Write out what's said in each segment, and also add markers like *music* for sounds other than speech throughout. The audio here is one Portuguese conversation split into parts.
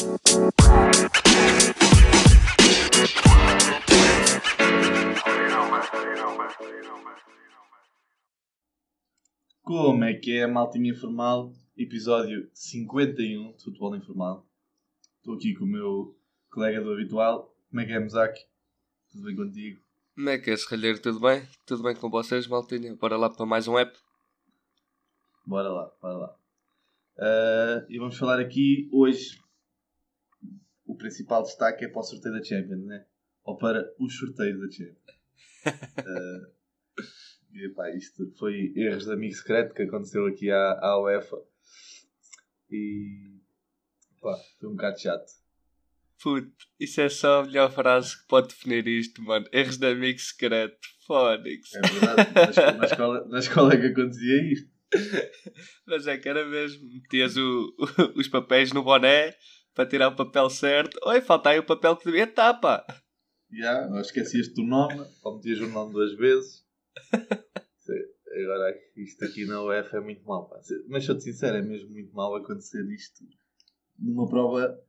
Como é que é, maltinha informal? Episódio 51 de Futebol Informal. Estou aqui com o meu colega do habitual. Como é que é, Mozak? Tudo bem contigo? Como é que é, Serralheiro? Tudo bem? Tudo bem com vocês, maltinha? Bora lá para mais um app? Bora lá, bora lá. Uh, e vamos falar aqui hoje. O principal destaque é para o sorteio da Champions, né? Ou para os sorteios da Champions. uh, *laughs* e epá, isto foi erros de amigo secreto que aconteceu aqui à, à UEFA. E pá, foi um bocado chato. Puto, isso é só a melhor frase que pode definir isto, mano. Erros de amigo secreto. Fónix. É verdade, na na escola, na escola é que acontecia isto. *laughs* Mas é que era mesmo. Metias o, o, *laughs* os papéis no boné para tirar o papel certo. Oi, falta aí o papel que devia estar, pá. Já, yeah, esquecias-te do nome, ou metias o nome duas vezes. *laughs* Agora, isto aqui na UEFA é muito mau. Pá. Mas sou-te sincero, é mesmo muito mau acontecer isto numa prova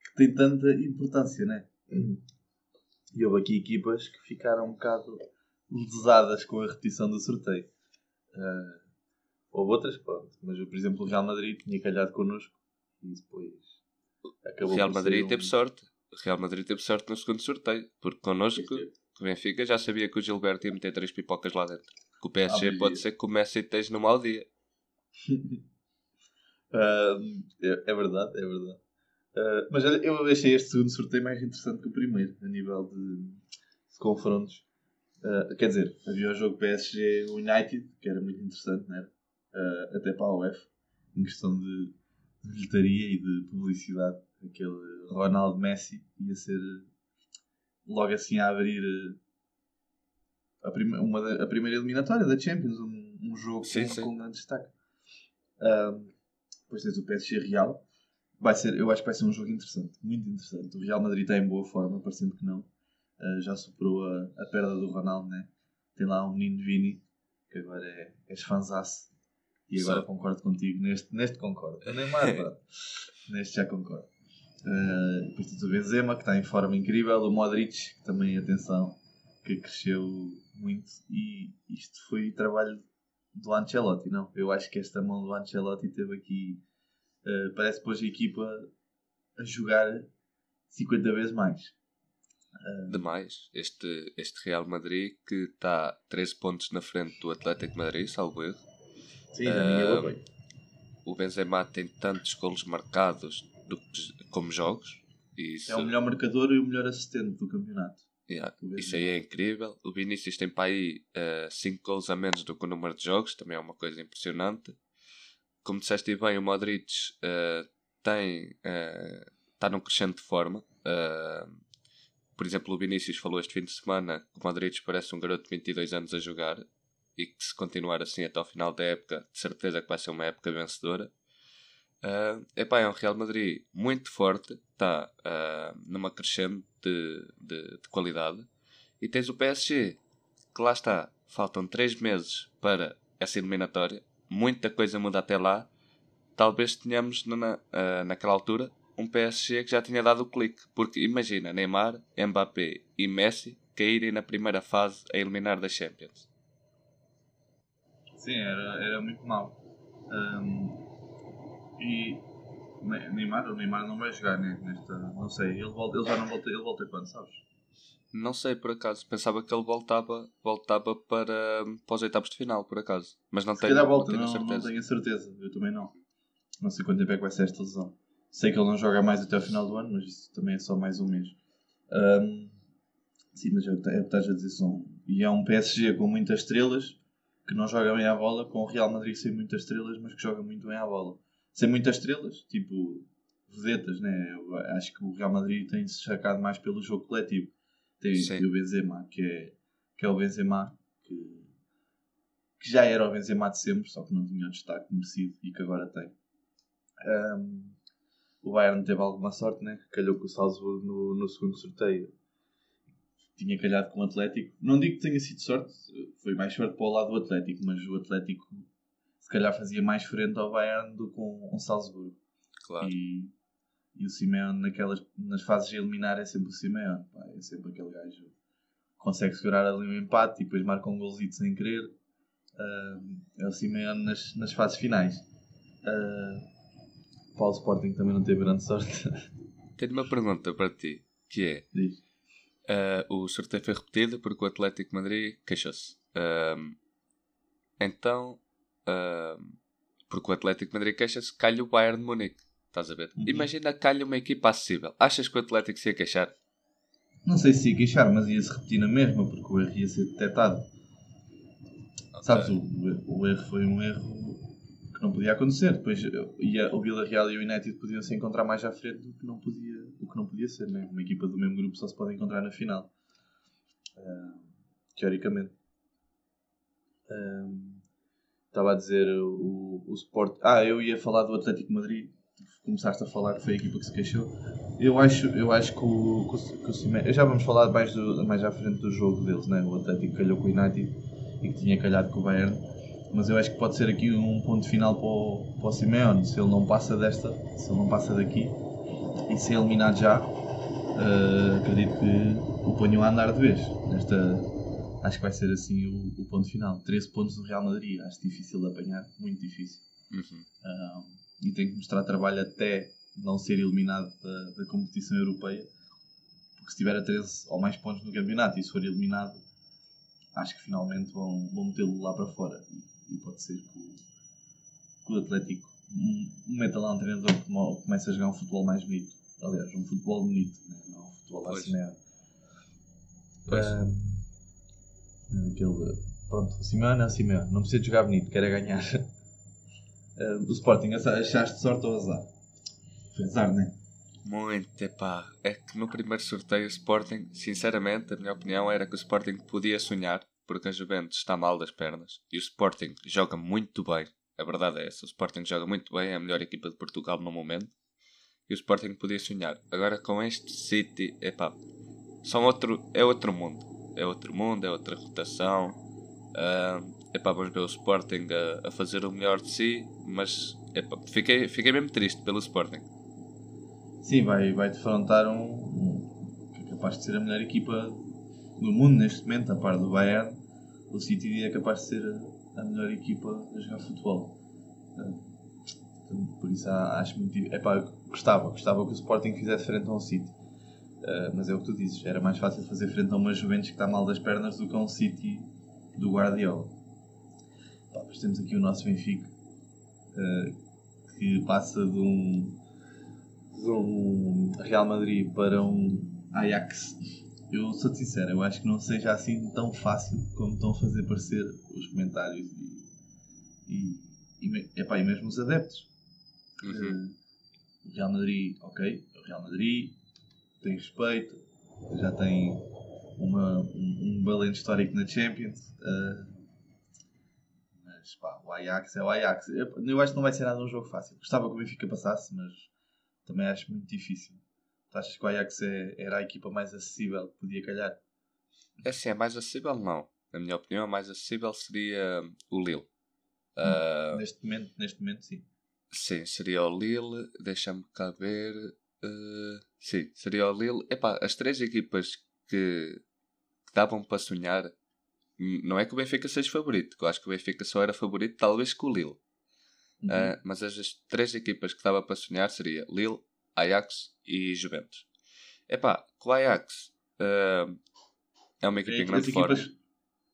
que tem tanta importância, né? E houve aqui equipas que ficaram um bocado lesadas com a repetição do sorteio. Uh, houve outras, pronto. Mas, por exemplo, o Real Madrid tinha calhado connosco e depois acabou O Real Madrid um... teve sorte. O Real Madrid teve sorte no segundo sorteio, porque connosco o Benfica já sabia que o Gilberto ia meter três pipocas lá dentro. Que o PSG ah, pode ser que comece e esteja no mau dia. *laughs* uh, é, é, verdade, é verdade. Uh, mas eu achei este segundo sorteio mais interessante que o primeiro, a nível de, de confrontos. Uh, quer dizer, havia o jogo PSG United, que era muito interessante, né? Uh, até para a UEF, em questão de, de bilheteria e de publicidade. Aquele Ronaldo Messi ia ser logo assim a abrir eh, a, prima, uma, a primeira eliminatória da Champions, um, um jogo sim, com, sim. com grande destaque. Um, depois tens o PSG Real. Vai ser, eu acho que vai ser um jogo interessante, muito interessante. O Real Madrid está em boa forma, parecendo que não. Uh, já superou a, a perda do Ronaldo, né? Tem lá um menino Vini, que agora é, és fanzaço. E agora Só. concordo contigo. Neste, neste concordo. Nem mais, *laughs* neste já concordo. Uh, depois tens o Benzema, que está em forma incrível. O Modric, que também, atenção, que cresceu muito. E isto foi trabalho do Ancelotti, não? Eu acho que esta mão do Ancelotti teve aqui. Uh, parece depois a equipa a jogar 50 vezes mais. Uh, Demais. Este, este Real Madrid que está 13 pontos na frente do Atlético Madrid, salvo erro. Sim, uh, O Benzema tem tantos golos marcados, do, como jogos. Isso... É o melhor marcador e o melhor assistente do campeonato. Yeah, isso aí é incrível. O Vinícius tem para aí 5 uh, gols a menos do que o número de jogos, também é uma coisa impressionante. Como disseste bem, o Modric uh, tem está uh, num crescente de forma. Uh, por exemplo, o Vinícius falou este fim de semana que o Modric parece um garoto de 22 anos a jogar e que se continuar assim até ao final da época, de certeza que vai ser uma época vencedora. Uh, epá, é um Real Madrid muito forte, está uh, numa crescente de, de, de, qualidade. E tens o PSG, que lá está, faltam 3 meses para essa eliminatória, muita coisa muda até lá. Talvez tenhamos na, uh, naquela altura um PSG que já tinha dado o clique, porque imagina Neymar, Mbappé e Messi caírem na primeira fase a eliminar da Champions. Sim, era, era muito mal. Um e Neymar, o Neymar não vai jogar né, nesta. Não sei, ele, volta, ele já não volta. Ele volta quando, sabes? Não sei por acaso, pensava que ele voltava, voltava para, para os oitavos de final, por acaso. Mas não tenho, volta, não tenho não, certeza. Não tenho a certeza, eu também não. Não sei quanto tempo é que vai ser esta lesão. Sei que ele não joga mais até o final do ano, mas isso também é só mais um mês. Um, sim, mas é o que é estás a dizer. São, e é um PSG com muitas estrelas que não joga bem à bola, com o Real Madrid sem muitas estrelas, mas que joga muito bem à bola sem muitas estrelas, tipo vedetas, né? Eu acho que o Real Madrid tem se destacado mais pelo jogo coletivo. Tem, o Benzema, que é, que é o Benzema, que, que já era o Benzema de sempre, só que não tinha o destaque merecido e que agora tem. Um, o Bayern teve alguma sorte, né? Calhou com o Salzburgo no, no segundo sorteio. Tinha calhado com o Atlético. Não digo que tenha sido sorte, foi mais sorte para o lado do Atlético, mas o Atlético se calhar fazia mais frente ao Bayern do que um, um Salzburgo. Claro. E, e o Simeone, naquelas, nas fases de eliminar, é sempre o Simeone. Pá, é sempre aquele gajo que consegue segurar ali um empate e depois marca um golzito sem querer. Uh, é o Simeone nas, nas fases finais. Uh, Paulo Sporting também não teve grande sorte. Tenho uma pergunta para ti, que é... Diz. Uh, o sorteio foi repetido porque o Atlético Madrid queixou-se. Uh, então, uh, porque o Atlético Madrid queixa-se, calha o Bayern de Munique. Estás a ver? Uhum. Imagina calha uma equipa acessível. Achas que o Atlético se ia queixar? Não sei se ia queixar, mas ia se repetir na mesma porque o erro ia ser detectado. Okay. Sabes, o, o erro foi um erro não podia acontecer. Depois ia, o Villarreal e o United podiam se encontrar mais à frente do que não podia, o que não podia ser. Né? Uma equipa do mesmo grupo só se pode encontrar na final. Uh, teoricamente. Uh, estava a dizer o, o Sport. Ah, eu ia falar do Atlético Madrid. Começaste a falar que foi a equipa que se queixou. Eu acho, eu acho que o, que o. Já vamos falar mais, do, mais à frente do jogo deles, né? O Atlético calhou com o United e que tinha calhado com o Bayern mas eu acho que pode ser aqui um ponto final para o, para o Simeone. Se ele não passa desta, se ele não passa daqui e ser eliminado já, uh, acredito que o ponham a andar de vez. Nesta, acho que vai ser assim o, o, ponto final. 13 pontos do Real Madrid, acho difícil de apanhar, muito difícil. Uhum. Uh, e tem que mostrar trabalho até não ser eliminado da, da competição europeia. Porque se tiver a 13 ou mais pontos no campeonato e se for eliminado, acho que finalmente vão, vão metê-lo lá para fora e pode ser que o, que o Atlético meta lá um treinador que comece a jogar um futebol mais bonito. Aliás, um futebol bonito, né? não um futebol assim mesmo. Um, aquele, pronto, Simeone é Simeone, não precisa de jogar bonito, quer é ganhar. Uh, *laughs* o Sporting, achaste sorte ou azar? Foi azar, não é? Muito, epá. É que no primeiro sorteio o Sporting, sinceramente, a minha opinião era que o Sporting podia sonhar porque a Juventus está mal das pernas e o Sporting joga muito bem. A verdade é essa: o Sporting joga muito bem, é a melhor equipa de Portugal no momento. E o Sporting podia sonhar. Agora com este City, epá, são outro, é outro mundo. É outro mundo, é outra rotação. Uh, epá, vamos ver o Sporting a, a, fazer o melhor de si, mas epá, fiquei, fiquei mesmo triste pelo Sporting. Sim, vai, vai defrontar um, um que é capaz de ser a melhor equipa no mundo neste momento, a par do Bayern, o City é capaz de ser a, melhor equipa a jogar futebol. por isso acho muito. Epá, gostava, gostava que o Sporting fizesse frente a um City. Uh, mas é o que tu dizes, era mais fácil fazer frente a uma Juventus que está mal das pernas do que a um City do Guardiola. Pá, temos aqui o nosso Benfica uh, que passa de um, de um Real Madrid para um Ajax eu sou sincero, eu acho que não seja assim tão fácil como estão a fazer parecer os comentários e, e, e, epá, e mesmo os adeptos. Uhum. Uh, o Real Madrid, ok, o Real Madrid tem respeito, já tem uma, um, um valente histórico na Champions. Uh, mas pá, o Ajax é o Ajax. Eu, eu acho que não vai ser nada um jogo fácil. Gostava que o Benfica passasse, mas também acho muito difícil. Achas que o Ajax é, era a equipa mais acessível que podia calhar? É sim, é mais acessível não. Na minha opinião, a mais acessível seria o Lille. Hum, uh, neste, momento, neste momento, sim. Sim, seria o Lille. Deixa-me cá ver. Uh, sim, seria o Lille. Epá, as três equipas que, que davam para sonhar. Não é que o Benfica seja favorito, eu acho que o Benfica só era favorito, talvez com o Lille. Uhum. Uh, mas as, as três equipas que dava para sonhar seria Lille, Ajax e Juventus. Epá, com o Ajax uh, é uma equipa é, em grande forma.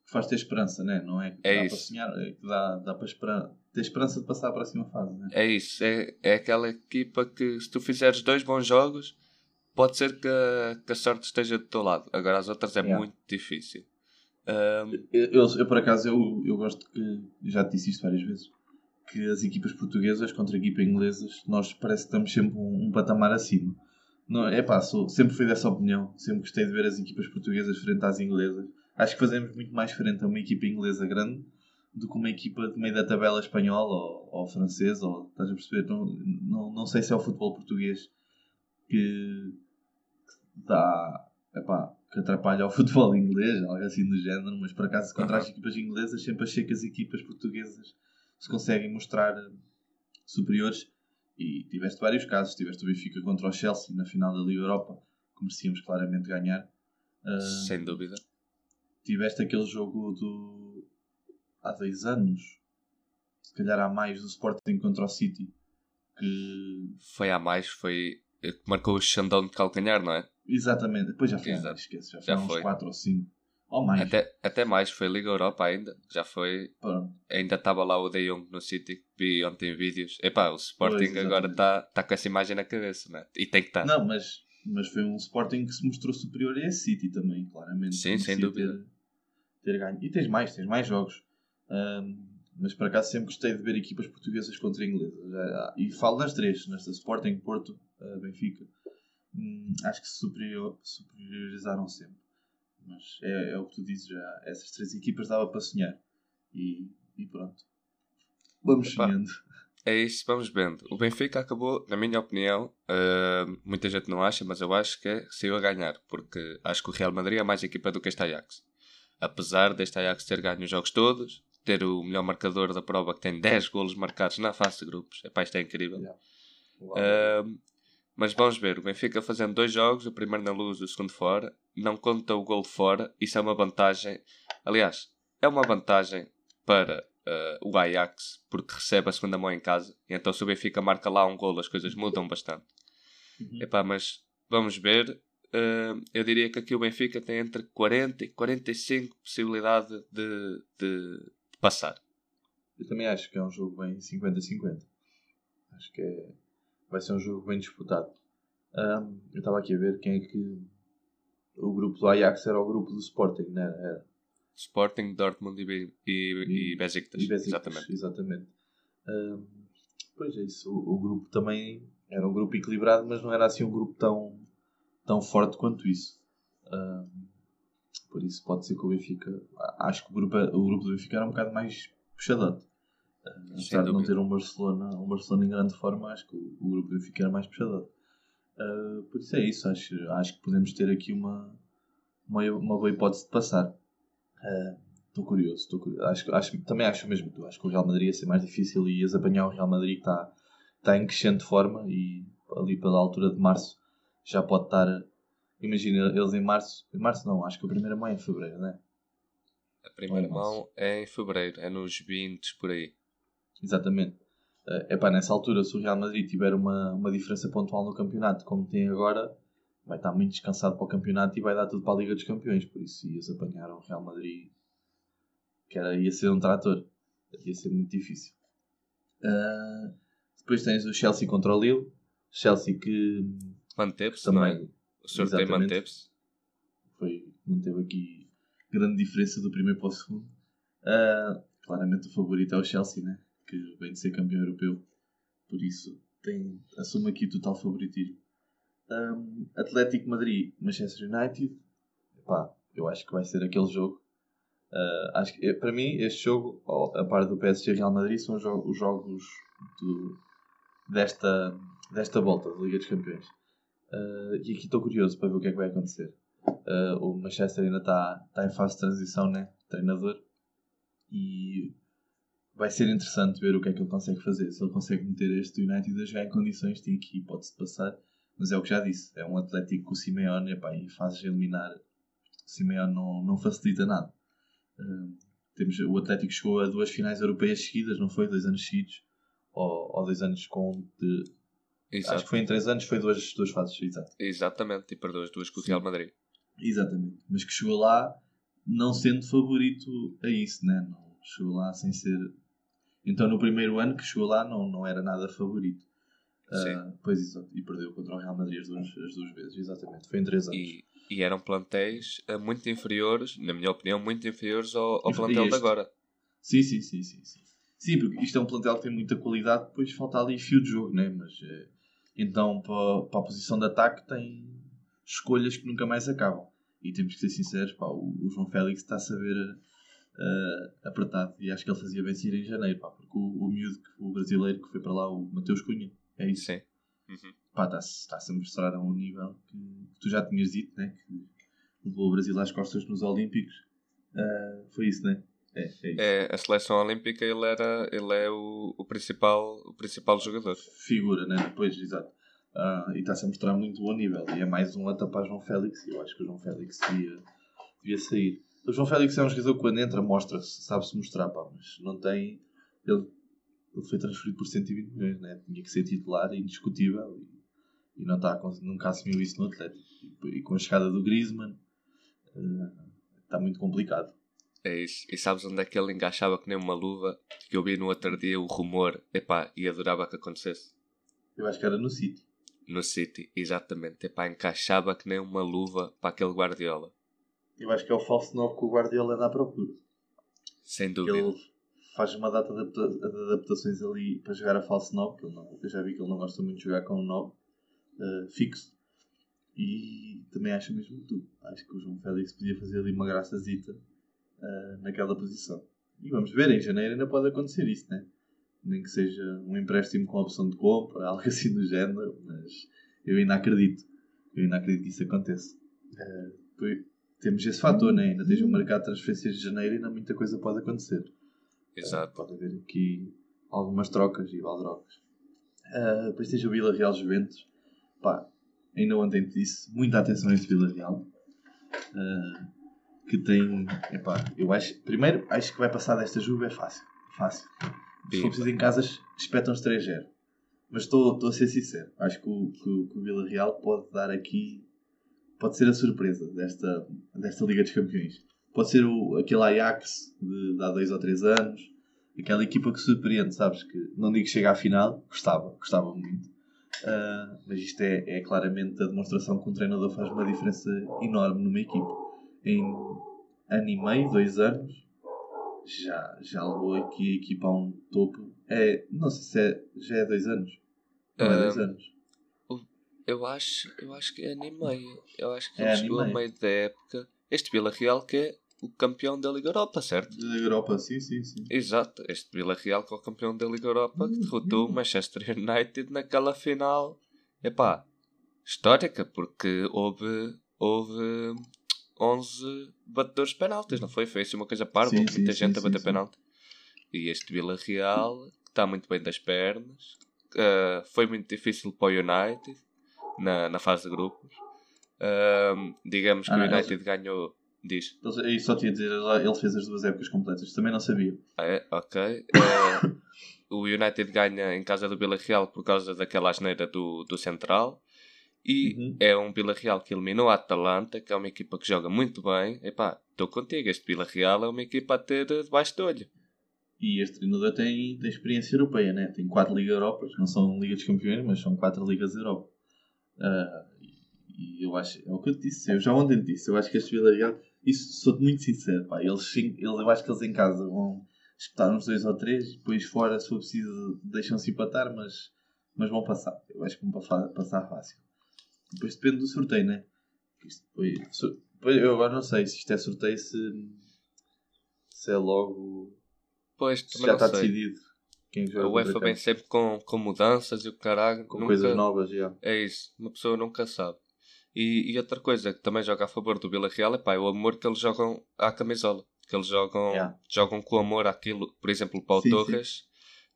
Faz ter esperança, né? não é? Que é dá isso. Para sonhar, é que dá, dá para esperar, ter esperança de passar para a próxima fase. Né? É isso, é, é aquela equipa que se tu fizeres dois bons jogos, pode ser que a, que a sorte esteja do teu lado. Agora as outras é yeah. muito difícil. Um... Eu, eu, eu, por acaso, eu, eu gosto que, já te disse isto várias vezes, que as equipas portuguesas contra equipas inglesas, nós parece que estamos sempre um, um patamar acima. Não, é pá, sou, sempre fui dessa opinião. Sempre gostei de ver as equipas portuguesas frente às inglesas. Acho que fazemos muito mais frente a uma equipa inglesa grande do que uma equipa de meio da tabela espanhola ou, ou francesa. Ou, estás a perceber? Não, não, não sei se é o futebol português que, que dá. Epá, que atrapalha o futebol inglês, algo assim do género, mas por acaso contra as equipas inglesas sempre achei que as equipas portuguesas se conseguem mostrar superiores. E tiveste vários casos. Tiveste o Benfica contra o Chelsea na final da Liga Europa, que merecíamos claramente ganhar. Uh, Sem dúvida. Tiveste aquele jogo do. há dois anos, se calhar há mais, do Sporting contra o City, que. Foi há mais, foi. que marcou o Xandão de calcanhar, não é? Exatamente, depois já foi, Exato. esquece, já, já foi uns 4 ou 5. Ou mais. Até, até mais, foi Liga Europa ainda. Já foi. Pronto. Ainda estava lá o De Jong no City. Vi ontem vídeos. Epá, o Sporting pois, agora está tá com essa imagem na cabeça, né? E tem que estar. Tá. Não, mas, mas foi um Sporting que se mostrou superior a esse City também, claramente. Sim, sem dúvida. Ter, ter ganho. E tens mais, tens mais jogos. Um, mas por acaso sempre gostei de ver equipas portuguesas contra inglesas. E falo das três, nesta Sporting, Porto, Benfica. Hum, acho que se superior, superiorizaram sempre. Mas é, é, o que tu dizes já. Essas três equipas dava para sonhar. E, e pronto. Vamos sonhando. É isso, vamos vendo. O Benfica acabou, na minha opinião, uh, muita gente não acha, mas eu acho que é, saiu a ganhar, porque acho que o Real Madrid é mais equipa do que este Ajax. Apesar deste Ajax ter ganho os jogos todos, ter o melhor marcador da prova que tem 10 golos marcados na fase de grupos, epá, isto é incrível. Yeah. Uh, mas vamos ver, o Benfica fazendo dois jogos, o primeiro na luz, o segundo fora, não conta o gol fora, isso é uma vantagem. Aliás, é uma vantagem para uh, o Ajax, porque recebe a segunda mão em casa, e então se o Benfica marca lá um gol, as coisas mudam bastante. Uhum. Epá, mas vamos ver. Uh, eu diria que aqui o Benfica tem entre 40 e 45 possibilidade de, de, de passar. Eu também acho que é um jogo bem 50-50. Acho que é vai ser um jogo bem disputado. Um, eu estava aqui a ver quem é que. O grupo do Ajax era o grupo do Sporting, não era? era. Sporting, Dortmund e, e, e, Besiktas. E Besiktas exatamente. exatamente. Um, pois é isso. O, o, grupo também era um grupo equilibrado, mas não era assim um grupo tão, tão forte quanto isso. Um, por isso pode ser que o Benfica. Acho que o grupo, o grupo do Benfica era um bocado mais puxadote. Apesar de não ter um Barcelona, um Barcelona em grande forma, acho que o, o grupo Benfica era mais puxado. Uh, por isso é isso, acho, acho que podemos ter aqui uma, uma, uma boa hipótese de passar. Estou uh, curioso, estou curioso. Acho, acho, também acho mesmo tu. Acho que o Real Madrid ia ser mais difícil e ias apanhar o Real Madrid que está tá em crescente forma e ali pela altura de março já pode estar. Imagina, eles em março. Em março não, acho que a primeira mão é em fevereiro, não é? A primeira mão é em fevereiro, é nos 20 por aí. Exatamente. É uh, pá, nessa altura, se o Real Madrid tiver uma, uma diferença pontual no campeonato, como tem agora, vai estar muito descansado para o campeonato e vai dar tudo para a Liga dos Campeões. Por isso, ias apanhar o Real Madrid, que era, ia ser um trator. Ia ser muito difícil. Uh, depois tens o Chelsea contra o Lille. Chelsea que. Manteve-se, também. É? O sorteio manteve-se. Foi, não teve aqui grande diferença do primeiro para o segundo. Uh, claramente o favorito é o Chelsea, né? Que vem de ser campeão europeu. Por isso, tem, assume aqui total favoritismo. Um, Atlético Madrid, Manchester United. Eu acho que vai ser aquele jogo. Uh, acho que, para mim, este jogo, a par do PSG Real Madrid, são os jogos do, desta, desta volta da Liga dos Campeões. Uh, e aqui estou curioso para ver o que é que vai acontecer. Uh, o Manchester ainda está tá em fase de transição, né? Treinador. E vai ser interessante ver o que é que ele consegue fazer. Se ele consegue meter este United a jogar em condições, tem aqui hipótese de passar. Mas é o que já disse, é um Atlético com o Simeone epá, e fazes eliminar. O Simeone não, não facilita nada. Uh, temos, o Atlético chegou a duas finais europeias seguidas, não foi? Dois anos seguidos. Ou, ou dois anos com. De, acho que foi em três anos, foi duas, duas fases. Exato. Exatamente, e perdeu as duas com o Real Madrid. Exatamente, mas que chegou lá não sendo favorito a isso, né? não chegou lá sem ser então no primeiro ano que chegou lá não, não era nada favorito. Uh, pois exato, e perdeu contra o Real Madrid as duas, as duas vezes, exatamente. Foi em três anos. E, e eram plantéis uh, muito inferiores, na minha opinião, muito inferiores ao, ao plantel de agora. Sim, sim, sim, sim, sim. Sim, porque isto é um plantel que tem muita qualidade, depois falta ali fio de jogo, né? Mas uh, então para, para a posição de ataque tem escolhas que nunca mais acabam. E temos que ser sinceros, pá, o, o João Félix está a saber uh, apertado. E acho que ele fazia bem sair em janeiro, pá, porque o, o miúdo, o brasileiro que foi para lá, o Mateus Cunha, é isso. Sim. Uhum. Pá, está-se está a mostrar a um nível que, que, tu já tinhas dito, né? Que levou o Brasil às costas nos Olímpicos. Uh, foi isso, né? É, é, é, a seleção olímpica ele, era, ele é o, o, principal, o principal jogador. Figura, né? Depois, exato. Uh, e está-se a mostrar muito bom nível. E é mais um a tapar João Félix. Eu acho que o João Félix devia, devia sair. O João Félix é um jogador que quando entra mostra-se, sabe-se mostrar, pá, mas não tem. Ele, ele foi transferido por 120 milhões, né? tinha que ser titular, indiscutível. E, e não está, nunca assumiu isso no Atlético. E, e com a chegada do Griezmann, uh, está muito complicado. É isso. E sabes onde é que ele encaixava que nem uma luva? Que eu vi no outro dia o rumor, epá, e adorava que acontecesse. Eu acho que era no City. No City, exatamente. Epá, encaixava que nem uma luva para aquele Guardiola. Eu acho que é o falso novo que o Guardiola anda à procura. Sem dúvida. Ele faz uma data de adaptações ali para jogar a falso 9, que não, eu já vi que ele não gosta muito de jogar com um 9 uh, fixo. E também acho mesmo que tu. Acho que o João Félix podia fazer ali uma graçazita uh, naquela posição. E vamos ver, em janeiro ainda pode acontecer isso, né? Nem que seja um empréstimo com opção de compra, *laughs* algo assim do género, mas eu ainda acredito. Eu ainda acredito que isso aconteça. Uh, temos esse fator, né? Ainda tens o mercado de transferências de janeiro e ainda muita coisa pode acontecer. Exato. Uh, pode haver aqui algumas trocas e valdrocas. Uh, depois tens o Vila Real Juventus. Pá, ainda ontem te disse, muita atenção a este Vila Real. Uh, que tem. Epá, eu acho. Primeiro, acho que vai passar desta Juve é fácil. Fácil. Se for preciso em casas, espetam-se 3-0. Mas estou a ser sincero. Acho que o, que, que o Vila Real pode dar aqui. Pode ser a surpresa desta, desta Liga dos Campeões. Pode ser o, aquele Ajax de, de há 2 ou 3 anos. Aquela equipa que surpreende, sabes? Que não digo que chega à final, gostava, gostava muito. Uh, mas isto é, é claramente a demonstração que um treinador faz uma diferença enorme numa equipa em ano e meio, dois anos, já, já levou aqui a equipa a um topo. É, não sei se é, já é dois anos. Não é dois anos. Eu acho, eu acho que é ano e meio. Eu acho que é ele chegou a meio da época. Este Vila Real que é o campeão da Liga Europa, certo? Da Liga Europa, sim, sim, sim. Exato, este Vila Real que é o campeão da Liga Europa que derrotou o Manchester United naquela final. Epá, histórica, porque houve, houve 11 batedores de penaltis, não foi? Foi assim uma coisa parva, muita sim, gente sim, a bater sim, penalti. E este Vila Real, que está muito bem das pernas, uh, foi muito difícil para o United na, na fase de grupos. Uh, digamos que ah, o United ganhou. Diz. E só tinha a dizer, ele fez as duas épocas completas, também não sabia. Ah, é? Ok. Uh, *coughs* o United ganha em casa do Vila Real por causa daquela asneira do, do Central. E uhum. é um Vila Real que eliminou a Atalanta, que é uma equipa que joga muito bem. Epá, estou contigo, este Vila Real é uma equipa a ter debaixo de olho. E este treinador tem, tem experiência europeia, né? Tem quatro Ligas Europas, não são Ligas dos Campeões, mas são quatro Ligas Europa. Uh, e eu acho, é o que eu te disse, eu já ontem disse, eu acho que este Vila Real, isso sou muito sincero, pá, eles, eles, eu acho que eles em casa vão espetar uns dois ou três, depois fora, se for preciso, deixam-se empatar, mas, mas vão passar. Eu acho que vão passar fácil. Depois depende do sorteio, né? Isto depois, eu agora não sei se isto é sorteio, se, se é logo. Pois, se já está sei. decidido. Quem a UEFA vem sempre com, com mudanças e o caralho. Com nunca... coisas novas, já. É isso, uma pessoa nunca sabe. E, e outra coisa que também joga a favor do Vila Real é pá, o amor que eles jogam à camisola. Que eles jogam, yeah. jogam com amor àquilo. Por exemplo, o Paulo sim, Torres sim.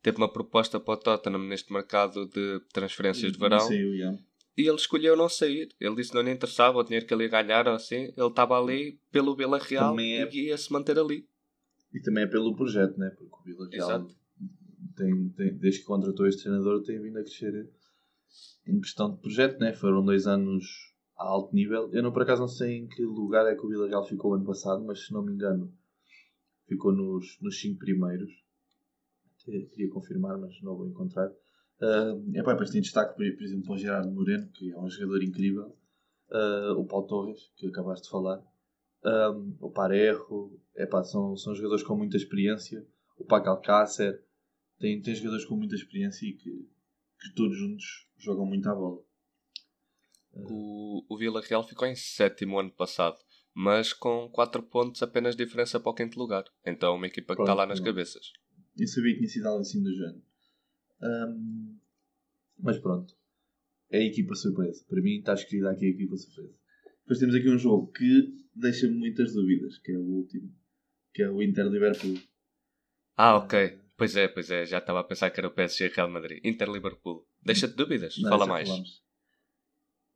teve uma proposta para o Tottenham neste mercado de transferências de verão. Yeah. E ele escolheu não sair. Ele disse que não lhe interessava o dinheiro que ele ia ganhar ou assim. Ele estava ali pelo Vila Real é... e ia se manter ali. E também é pelo projeto, né? Porque o Vila Real, tem, tem, desde que contratou este treinador, tem vindo a crescer em questão de projeto, né? Foram dois anos a alto nível. Eu não, por acaso, não sei em que lugar é que o Vila Real ficou ano passado, mas se não me engano, ficou nos, nos cinco primeiros. Queria confirmar, mas não vou encontrar. Uh, epá, depois tem destaque, por, por exemplo, para o Gerardo Moreno, que é um jogador incrível. Uh, o Paulo Torres, que acabaste de falar. Um, o Parejo. Epá, são, são jogadores com muita experiência. O Paco Alcácer. Tem, tem jogadores com muita experiência e que, que todos juntos jogam muito à bola. O, o Vila Real ficou em sétimo ano passado, mas com 4 pontos apenas diferença para o quinto lugar. Então uma equipa que está lá nas cabeças. Eu sabia que tinha sido algo assim do género. Um, mas pronto. É a equipa surpresa. Para mim está escrita aqui a equipa surpresa. Depois temos aqui um jogo que deixa-me muitas dúvidas, que é o último, que é o Inter-Liverpool. Ah, ok. Pois é, pois é. Já estava a pensar que era o PSG Real Madrid. Inter-Liverpool. Deixa-te dúvidas. Não, Fala já mais. falamos.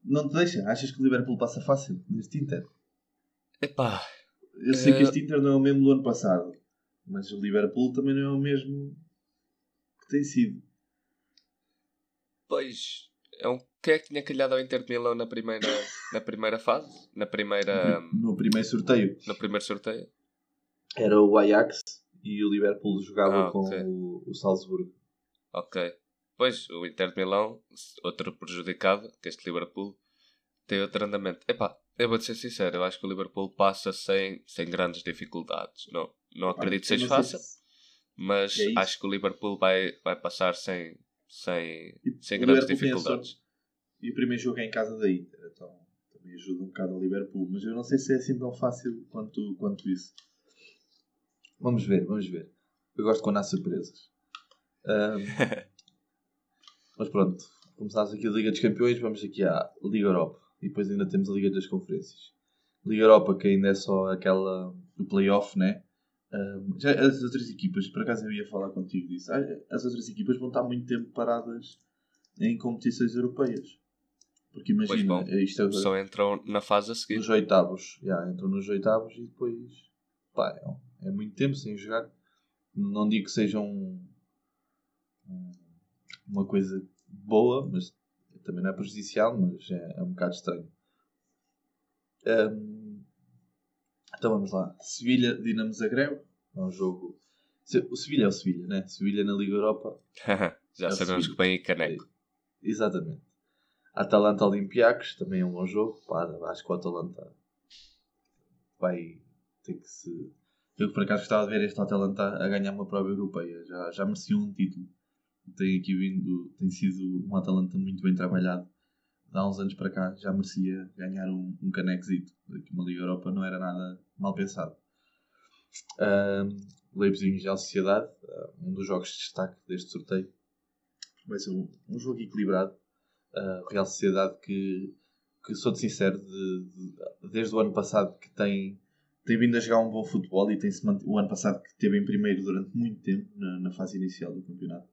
Não te deixa? Achas que o Liverpool passa fácil neste Inter? Epá, Eu sei que Eh, este Inter não é o mesmo do ano passado, mas o Liverpool também não é o mesmo que tem sido. pois. É um... Quem é que tinha calhado ao Inter de Milão na primeira, na primeira fase? Na primeira... No primeiro sorteio No primeiro sorteio? era o Ajax e o Liverpool jogava Ah, com ok. o, o Salzburgo. Ok. Pois, o Inter de Milão, outro prejudicado, que este Liverpool, tem outro andamento. Epá, eu vou-te ser sincero, eu acho que o Liverpool passa sem, sem grandes dificuldades. Não, não acredito que seja fácil, mas É acho que o Liverpool vai, vai passar sem, sem, E sem grandes dificuldades. E o primeiro jogo é em casa da Inter, então também ajuda um bocado o Liverpool. Mas eu não sei se é assim tão fácil quanto, quanto isso. Vamos ver, vamos ver. Eu gosto quando há surpresas. Ahm, *laughs* mas pronto, começámos aqui a Liga dos Campeões, vamos aqui à Liga Europa. E depois ainda temos a Liga das Conferências. Liga Europa, que ainda é só aquela do playoff, né? Ahm, já as outras equipas, por acaso eu ia falar contigo disso. Ah, As outras equipas vão estar muito tempo paradas em competições europeias. Porque imagina, bom, isto é Só entram na fase a seguir. nos oitavos. Já, entram nos oitavos e depois. Pá, é, é muito tempo sem jogar. Não digo que seja um, um- uma coisa boa, mas também não é prejudicial, mas é, é um bocado estranho. Ahm, então vamos lá. Sevilha, Dinamo Zagreb. É um jogo. O Sevilha é o Sevilha, né? Sevilha na Liga Europa *laughs* Já É sabemos que vem em caneco. Exatamente. Atalanta Olympiacos também é um bom jogo. Pá, acho que o Atalanta vai ter que se. Eu por acaso gostava de ver este Atalanta a ganhar uma prova europeia. Já, já merecia um título. Tem aqui vindo, tem sido um Atalanta muito bem trabalhado. Há uns anos para cá já merecia ganhar um, um canexito. Uma Liga Europa não era nada mal pensado. Ahm, Leipzig Real Sociedade, ah, um dos jogos de destaque deste sorteio. Vai ser um, um jogo equilibrado. A Real Sociedade que, que sou-te sincero, de- de- desde o ano passado que tem, tem vindo a jogar um bom futebol e tem-se mant- o ano passado que esteve em primeiro durante muito tempo na, na fase inicial do campeonato.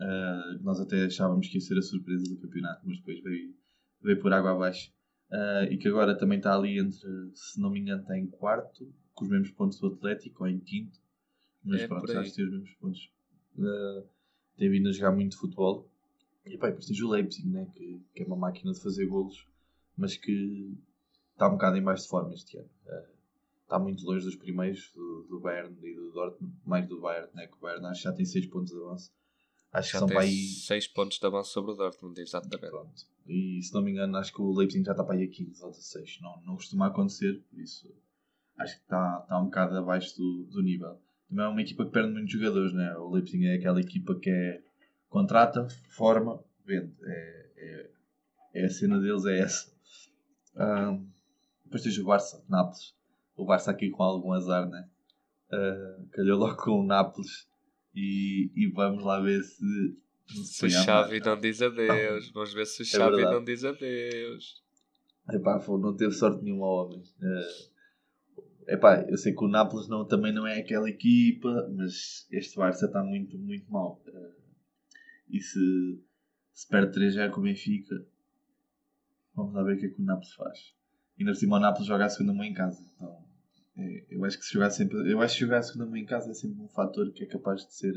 Ah, nós até achávamos que ia ser a surpresa do campeonato, mas depois veio, veio por água abaixo. Ah, e que agora também está ali entre, se não me engano, está em quarto, com os mesmos pontos do Atlético, ou em quinto. Mas É pronto, já tem os mesmos pontos. Ah, tem vindo a jogar muito futebol. E pá, depois tens o Leipzig, né? que, que é uma máquina de fazer golos, mas que está um bocado em baixo de forma este ano. Ah, está muito longe dos primeiros, do, do Bayern e do Dortmund, mais do Bayern, né? que o Bayern acho que já tem 6 pontos de avanço. Acho que Já são tem para aí 6 pontos de avanço sobre o Dortmund, exatamente. Pronto. E se não me engano, acho que o Leipzig já está para aí a 15 ou 16. Não, não costuma acontecer, por isso acho que está, está um bocado abaixo do, do nível. Também é uma equipa que perde muitos jogadores, né? O Leipzig é aquela equipa que é contrata, forma, vende. É, é, é a cena deles, é essa. Ahm, depois tens o Barça, Nápoles. O Barça aqui com algum azar, né? Ah, calhou logo com o Nápoles e, e vamos lá ver se. Se o Xavi não diz adeus, *laughs* vamos ver se o Xavi É não diz adeus. Epá, não teve sorte nenhuma homem. Eh, epá, eu sei que o Nápoles não, também não é aquela equipa, mas este Barça está muito, muito mal. Eh, e se, se perde 3 já com o Benfica, vamos lá ver o que é que o Nápoles faz. E por cima o Nápoles joga a segunda mão em casa. Então, eh, eu acho que se jogar sempre, eu acho que jogar a segunda mão em casa é sempre um fator que é capaz de ser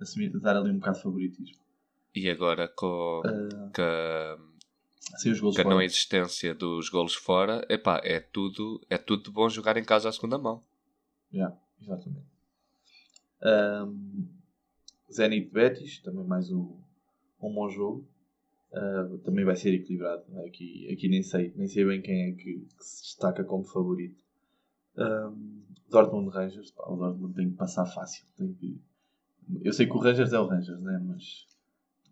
assumir, dar ali um bocado de favoritismo. E agora com, com a- sem os gols com a não existência dos golos fora, epá, é tudo, é tudo de bom jogar em casa à segunda mão. Yeah, exatamente. Um, Zenit Betis, também mais um, um bom jogo. Uh, também vai ser equilibrado. Aqui, aqui nem sei, nem sei bem quem é que, que se destaca como favorito. Um, Dortmund Rangers, pá, o Dortmund tem que passar fácil. Tem que... Eu sei que o Rangers é o Rangers, né? mas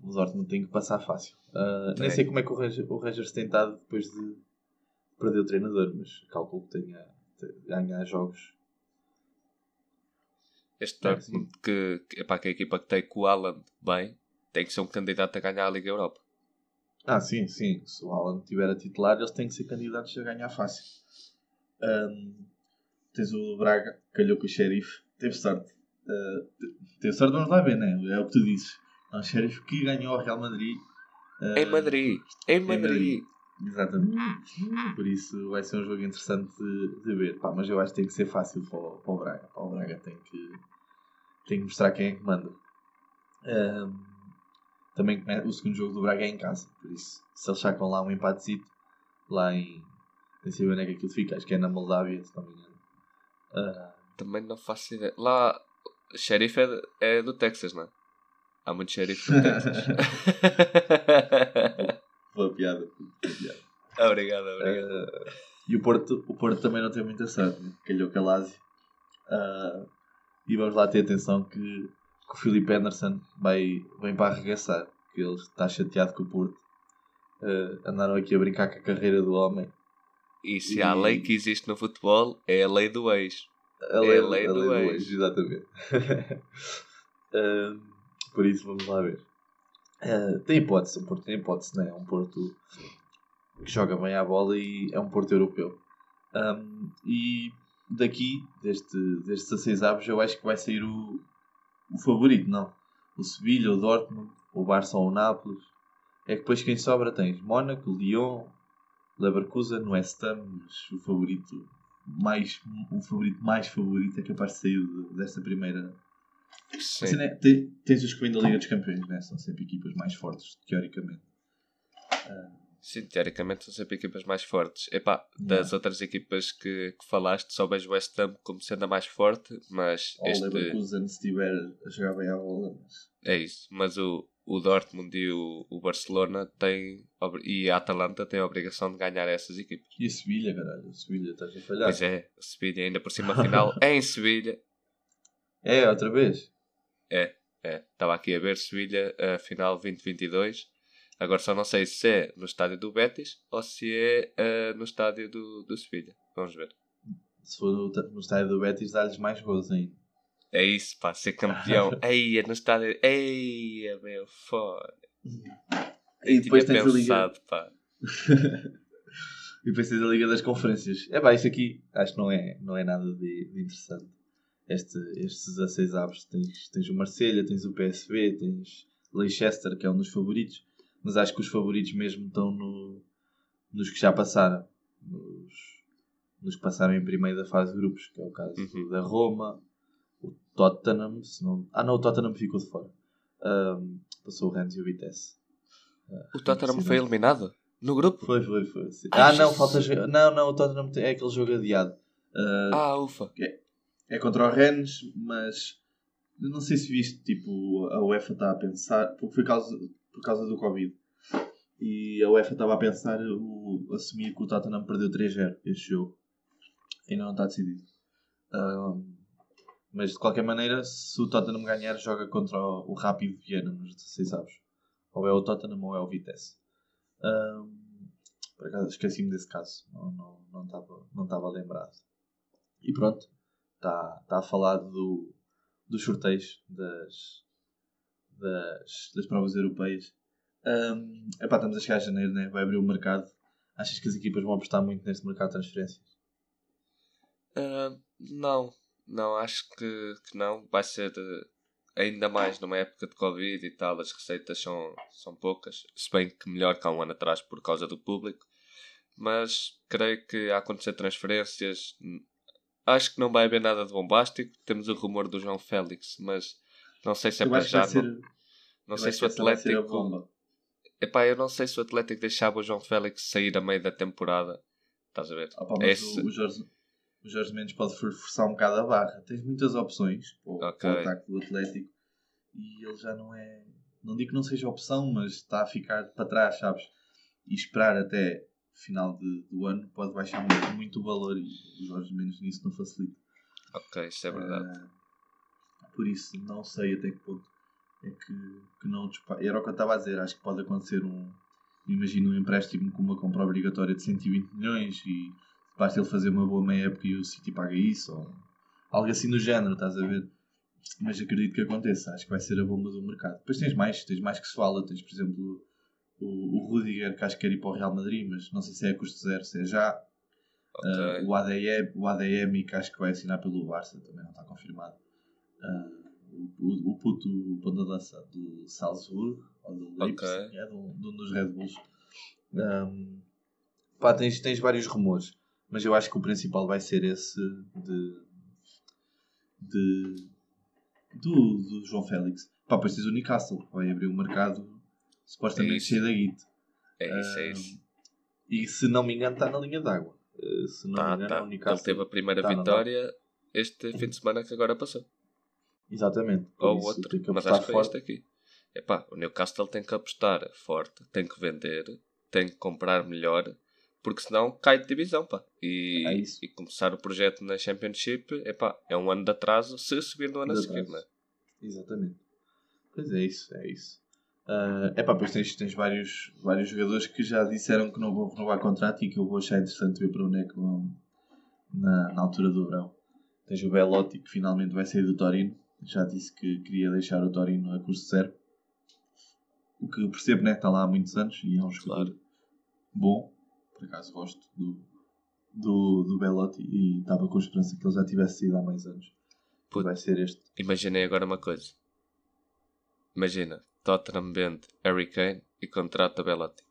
o Dortmund tem que passar fácil. Uh, nem Tem. sei como é que o Rangers, o Rangers tem estado depois de perder o treinador, mas calculo que tenha ganhar jogos Este Dortmund que, que, epá, que é a equipa que tem com o Haaland bem, tem que ser um candidato a ganhar a Liga Europa. Ah, sim, sim. Se o Alan tiver a titular, eles têm que ser candidatos a ganhar fácil. Ahm, tens o Braga, calhou com o Sheriff, teve sorte. Uh, teve sorte, mas vai bem, né? É o que tu dizes. É um Sheriff que ganhou ao Real Madrid. Uh, em Madrid. Em Madrid. Madrid. Exatamente. Por isso vai ser um jogo interessante de, de ver. Pá, mas eu acho que tem que ser fácil para o, para o Braga. Para o Braga tem que, tem que mostrar quem é que manda. Um, também o segundo jogo do Braga é em casa. Por isso, se eles sacam lá um empatezito, lá em. Nem sei onde é que aquilo fica, acho que é na Moldávia, se não me engano. Uh, também não faço ideia. Lá, xerife é, é do Texas, não é? Há muito xerife do Texas. *laughs* Boa piada. Boa piada. Obrigado, obrigado. Uh, e o Porto, o Porto também não tem muita sorte, né? calhou Calásio. Uh, e vamos lá ter atenção que, que o Filipe Anderson vai, vem para arregaçar, que ele está chateado com o Porto. Uh, andaram aqui a brincar com a carreira do homem. E se e... há lei que existe no futebol, é a lei do ex. A lei, é a lei, a do, lei do ex. Exatamente. uh, *laughs* por isso, vamos lá ver. Uh, tem hipótese, um Porto tem hipótese, não é? Um Porto que joga bem à bola e é um Porto europeu. Um, e daqui, deste, destes 16 avos, eu acho que vai sair o, o favorito, não? O Sevilha, o Dortmund, o Barça ou o Nápoles. É que depois quem sobra tens Mónaco, Lyon, Leverkusen, West Ham, mas o favorito mais, o favorito mais favorito é capaz de sair desta primeira Sim. Assim, né? Tens os que vêm da Liga dos Campeões, né? são sempre equipas mais fortes, teoricamente. Uh... Sim, teoricamente são sempre equipas mais fortes. Epá, das yeah. outras equipas que, que falaste, só vejo o West Ham como sendo a mais forte, mas. Ou este... o Leverkusen se estiver a jogar bem à bola. Mas... É isso, mas o, o Dortmund e o, o Barcelona têm. e a Atalanta têm a obrigação de ganhar essas equipas. E a Sevilha, caralho, a Sevilha estás a falhar. Pois é, a Sevilha ainda por cima final é *laughs* em Sevilha. É, outra vez. É, é. Estava aqui a ver Sevilha, a final 2022. Agora só não sei se é no estádio do Betis ou se é uh, no estádio do, do Sevilha. Vamos ver. Se for no, no estádio do Betis, dá-lhes mais gols ainda. É isso, pá, ser campeão. *laughs* Ei, é no estádio. Ei, é meu foda. E depois tens pensado, a Liga. *laughs* E depois tens a Liga das Conferências. É pá, isso aqui acho que não é, não é nada de, de interessante este, estes 16 aves. Tens, tens o Marselha, tens o PSV, tens Leicester, que é um dos favoritos, mas acho que os favoritos mesmo estão no, nos que já passaram, nos, nos que passaram em primeiro da fase de grupos, que é o caso uhum. da Roma, o Tottenham, se não... ah não, o Tottenham ficou de fora. Um, passou o Rennes e o Vitesse. Uh, o Tottenham foi eliminado? No grupo? Foi, foi, foi. Ah, não, falta. Não, não, o Tottenham é aquele jogo adiado. Uh, ah, ufa. É, é contra o Rennes, mas não sei se viste, tipo, a UEFA está a pensar, porque foi causa, por causa do Covid. E a UEFA estava a pensar o, assumir que o Tottenham perdeu 3-0 este jogo. Ainda não está decidido. Um, mas de qualquer maneira, se o Tottenham ganhar, joga contra o, o Rápido Viena nos 16 avos. Ou é o Tottenham ou é o Vitesse. Um, por acaso esqueci-me desse caso. Não estava não, não não lembrado. E pronto está, está a falar do, dos sorteios das, das, das provas europeias. Um, epá, estamos a chegar a janeiro, né? vai abrir o mercado. Achas que as equipas vão apostar muito neste mercado de transferências? Uh, não, não, acho que, que não. Vai ser uh, ainda mais numa época de Covid e tal, as receitas são, são poucas, se bem que melhor que há um ano atrás por causa do público. Mas creio que a acontecer transferências Acho que não vai haver nada de bombástico. Temos o rumor do João Félix, mas não sei se é para já. Ser... Não, não sei se o Atlético. Epá, eu não sei se o Atlético deixava o João Félix sair a meio da temporada. Estás a ver? Opa, mas Esse... o, Jorge, o Jorge Mendes pode forçar um bocado a barra. Tens muitas opções para o, okay. para o ataque do Atlético e ele já não é. Não digo que não seja opção, mas está a ficar para trás, sabes? E esperar até final de, do ano pode baixar muito, muito o valor e os Jorge menos nisso não facilita. Ok, isso é verdade. Uh, por isso, não sei até que ponto é que, que não Era o que eu estava a dizer, acho que pode acontecer um. Imagino um empréstimo com uma compra obrigatória de 120 milhões e basta ele fazer uma boa meia época e o City paga isso, ou algo assim do género, estás a ver? Mas acredito que aconteça, acho que vai ser a bomba do mercado. Depois tens mais, tens mais que se fala, tens por exemplo o, o Rudiger, que acho que quer ir para o Real Madrid, mas não sei se é a custo zero, se é já. Ok. Uh, o, ADM, o ADM, que acho que vai assinar pelo Barça, também não está confirmado. Uh, o, o puto ponta lança do Salzburgo, ou do Leipzig, Ok. é de um, de um dos Red Bulls. Um, pá, tens, tens vários rumores, mas eu acho que o principal vai ser esse de. de do, do João Félix. Pá, depois tens o Newcastle, vai abrir um mercado supostamente É cheio da guita. É isso, é isso. E se não me engano, está na linha d'água. Uh, se não Tá, me engano, tá. o Ele Newcastle. teve a primeira tá vitória este fim de semana que agora passou. Exatamente. Ou isso outro. tem que Mas acho que foi forte. este aqui. Epá, o Newcastle tem que apostar forte, tem que vender, tem que comprar melhor, porque senão cai de divisão, pá. E, É e começar o projeto na Championship, epá, é um ano de atraso se subir no ano a seguir, não é? Exatamente. Pois é isso, é isso. é pá, depois tens, tens vários, vários jogadores que já disseram que não vão renovar contrato e que eu vou achar interessante ver para onde é que vão na, na altura do verão. Tens o Belotti que finalmente vai sair do Torino. Já disse que queria deixar o Torino a custo zero. O que eu percebo, né? Está lá há muitos anos e é um jogador Claro. bom. Por acaso gosto do, do, do Belotti e estava com a esperança que ele já tivesse saído há mais anos. Puto. Vai ser este. Imaginei agora uma coisa. Imagina, Tottenham vende Harry Kane e contrata Belotti.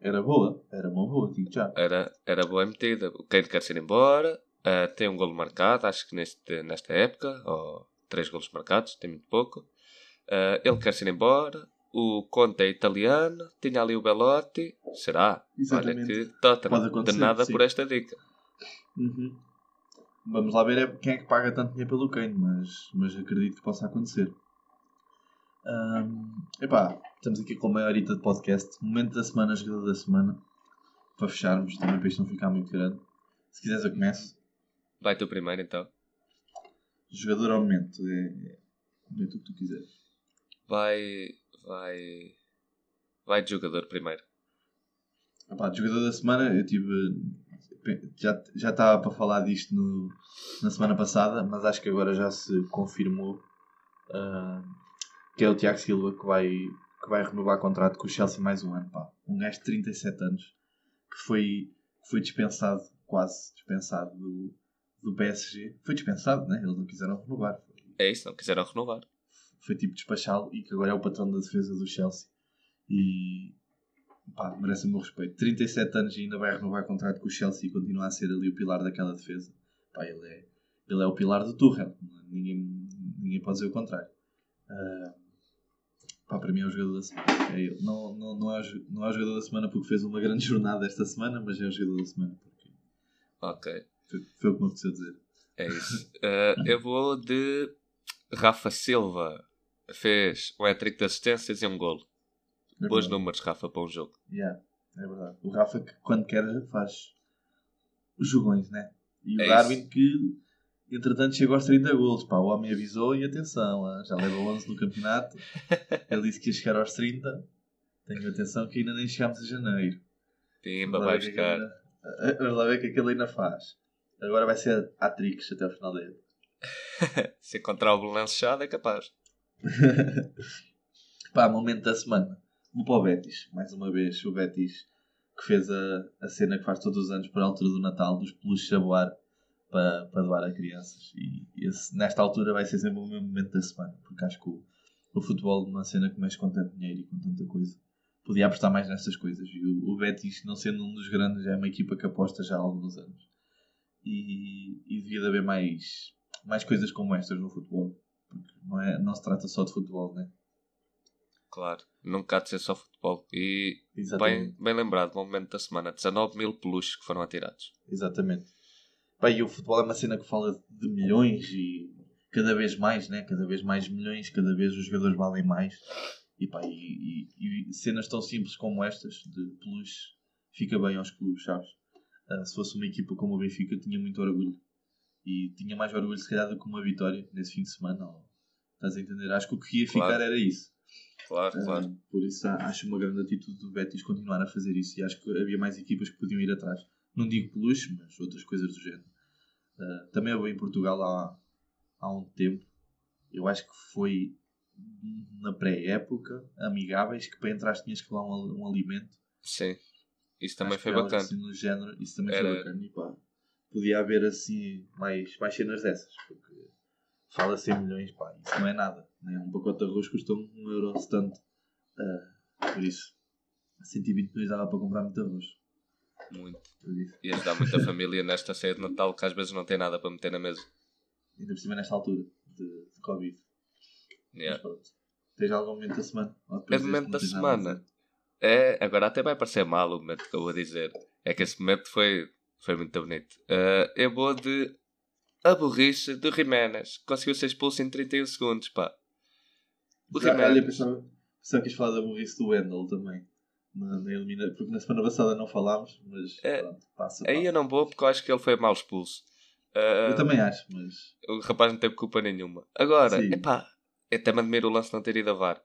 Era boa, era uma boa, digo já. Era, era boa metida. O Kane quer ser embora, ah, tem um golo marcado, acho que neste, nesta época, ou três golos marcados, tem muito pouco. Ah, ele quer ser embora, o Conte é italiano, tinha ali o Belotti, será? Exatamente. Olha que Tottenham, de nada sim. por esta dica. Uhum. Vamos lá ver é quem é que paga tanto dinheiro pelo Kane, mas, mas acredito que possa acontecer. Ahm, epá, estamos aqui com uma horita de podcast. Momento da semana, jogador da semana. Para fecharmos, também para isto não ficar muito grande. Se quiseres eu começo. Vai tu primeiro então. Jogador ao momento. É, é, o que tu quiseres. Vai. Vai. Vai de jogador primeiro. Epá, de jogador da semana, eu tive. Já, já estava para falar disto no, na semana passada, mas acho que agora já se confirmou ah, que é o Tiago Silva que vai, que vai renovar contrato com o Chelsea mais um ano. Pá. Um gajo de 37 anos que foi, foi dispensado, quase dispensado do, do PSG. Foi dispensado, né? Eles não quiseram renovar. É isso, não quiseram renovar. Foi tipo despachá-lo e que agora é o patrão da defesa do Chelsea. E pá, merece o meu respeito. 37 anos e ainda vai renovar contrato com o Chelsea e continua a ser ali o pilar daquela defesa. Pá, ele é, ele é o pilar do Tuchel. Ninguém, ninguém pode dizer o contrário. Ah, pá, para mim é o jogador da semana. É ele. Não, não, não, é o, não é o jogador da semana porque fez uma grande jornada esta semana, mas é o jogador da semana porque Ok. Foi, o que me apeteceu dizer. É isso. Eh, eu vou de Rafa Silva. Fez um hat-trick de assistências e um golo. É Bons números, Rafa, para um jogo. Yeah, é verdade. O Rafa, que quando quer, faz os jogões, né? E o É Darwin, que entretanto chegou aos 30 golos. Pá, o homem avisou e atenção, ah, já leva 11 no campeonato. *laughs* Ele disse que ia chegar aos 30. Tenho atenção que ainda nem chegámos a janeiro. Pimba, vai que buscar. Vamos lá ver o que é que ele ainda faz. Agora vai ser a-trix até o final da época. *laughs* Se encontrar o Belenenses Chado é capaz. *laughs* Pá, momento da semana. Vou para o Betis. Mais uma vez, o Betis que fez a, a cena que faz todos os anos por altura do Natal, dos peluches a voar para, para doar a crianças. E esse, nesta altura vai ser sempre o meu momento da semana, porque acho que o, o futebol, numa cena que mexe com tanto dinheiro e com tanta coisa, podia apostar mais nestas coisas. E o, o Betis, não sendo um dos grandes, é uma equipa que aposta já há alguns anos. E, e devia de haver mais, mais coisas como estas no futebol. Porque não, é, não se trata só de futebol, né? Claro. Nunca há de ser só futebol. E Exatamente. bem, bem lembrado, bom momento da semana. 19 mil peluches que foram atirados. Exatamente. Pá, e o futebol é uma cena que fala de milhões e cada vez mais, né? Cada vez mais milhões, cada vez os jogadores valem mais. E, pá, e, e- e cenas tão simples como estas, de peluche, fica bem aos clubes, sabes? Ah, se fosse uma equipa como o Benfica, tinha muito orgulho. E tinha mais orgulho, se calhar, do que uma vitória nesse fim de semana. ou- estás a entender? Acho que o que ia ficar Claro. era isso. Claro, Ah, claro. por isso a- acho uma grande atitude do Betis continuar a fazer isso e acho que havia mais equipas que podiam ir atrás. Não digo peluche, mas outras coisas do género. Ah, também eu em Portugal há, há um tempo, eu acho que foi na pré-época, amigáveis, que para entrar tinhas que levar um, um alimento. Sim. Isso também Acho foi bacana. Assim, no género, isso também Era- foi bacana. E pá, podia haver assim mais, mais cenas dessas. Porque fala 100 milhões, pá, isso não é nada. Né? Um pacote de arroz custa 1,70€. Uh, por isso, 120 milhões dava para comprar muito arroz. Muito. E ajudar muita família nesta ceia de Natal que às vezes não tem nada para meter na mesa. Ainda por cima nesta altura de, de Covid. Yeah. Mas pronto. Tens algum momento da semana? É momento da semana. É, agora até vai parecer mal o momento que eu vou dizer. É que esse momento foi, foi muito bonito. Ah, eu vou de a burrice do Jiménez. Conseguiu ser expulso em 31 segundos, pá. O Já, olha, Jiménez. pensava, pensava que ias falar da burrice do Wendel também. Na, na elimina... Porque na semana passada não falámos, mas É, pronto, passa. Aí passa. eu não vou porque eu acho que ele foi mal expulso. Ah, Eu também acho, mas. O rapaz não teve culpa nenhuma. Agora, epá, eu até me admiro o lance de não ter ido a VAR.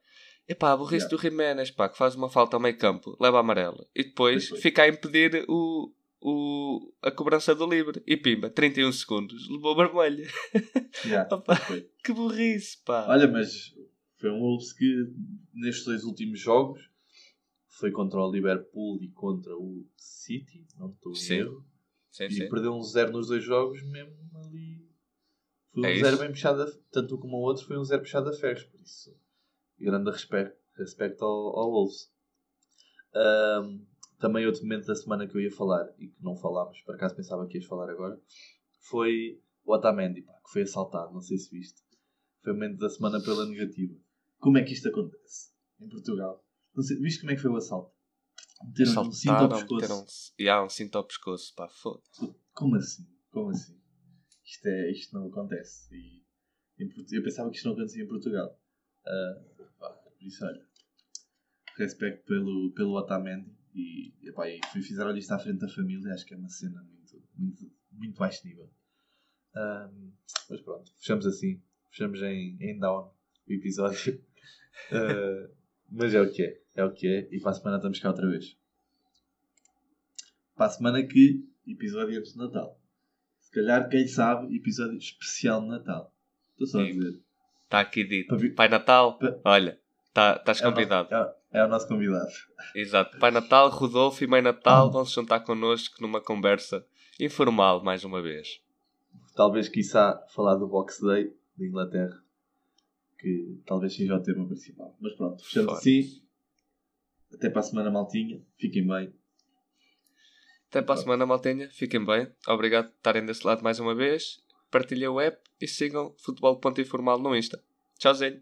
Epá, burrice Yeah. do Jiménez, pá, que faz uma falta ao meio campo, leva a amarela. E depois Depois. fica a impedir o, o, a cobrança do livre. E pimba, 31 segundos, levou vermelho. Yeah, *laughs* Opa. que burrice, pá. Olha, mas foi um Wolves que nestes dois últimos jogos foi contra o Liverpool e contra o City, não estou em erro. sim, E sim. perdeu um zero nos dois jogos, mesmo ali. Foi um É zero isso. bem puxado, a- tanto um como o outro foi um zero puxado a ferros, por isso. Grande respeito, respeito ao, ao Wolves. Ahm, também outro momento da semana que eu ia falar e que não falámos, por acaso pensava que ias falar agora, foi o Otamendi, pá, que foi assaltado, não sei se viste. Foi o momento da semana pela negativa. Como é que isto acontece em Portugal? Não sei, viste como é que foi o assalto? Meteram um cinto ao pescoço. meteram e há um cinto ao pescoço, pá, foda-se. Como assim? Como assim? Isto, é, isto não acontece. E eu pensava que isto não acontecia em Portugal. Pá, por isso, olha, respeito pelo, pelo Otamendi e, epá, e fizeram isto à frente da família. Acho que é uma cena muito, muito, muito baixo nível. Ah, mas pronto, fechamos assim. Fechamos em, em down o episódio. *laughs* Ah, mas é o que é. É o que é. E para a semana estamos cá outra vez. Para a semana que episódio antes de Natal. Se calhar, quem sabe, episódio especial de Natal. Estou só a Sim. dizer. Está aqui dito. Pai Natal, Pa- olha, tá, estás É o, convidado. nosso, é, é o nosso convidado. Exato. Pai Natal, Rodolfo e Mãe Natal Ah. vão se juntar connosco numa conversa informal mais uma vez. Talvez, quiçá, falar do Box Day de Inglaterra. Que talvez seja o tema principal. Mas pronto, fechamos assim. Até para a semana, maltinha. Fiquem bem. Até para a semana, maltenha. Fiquem bem. Obrigado por estarem desse lado mais uma vez. Partilhem o app e sigam Futebol Ponto Informal no Insta. Tchauzinho.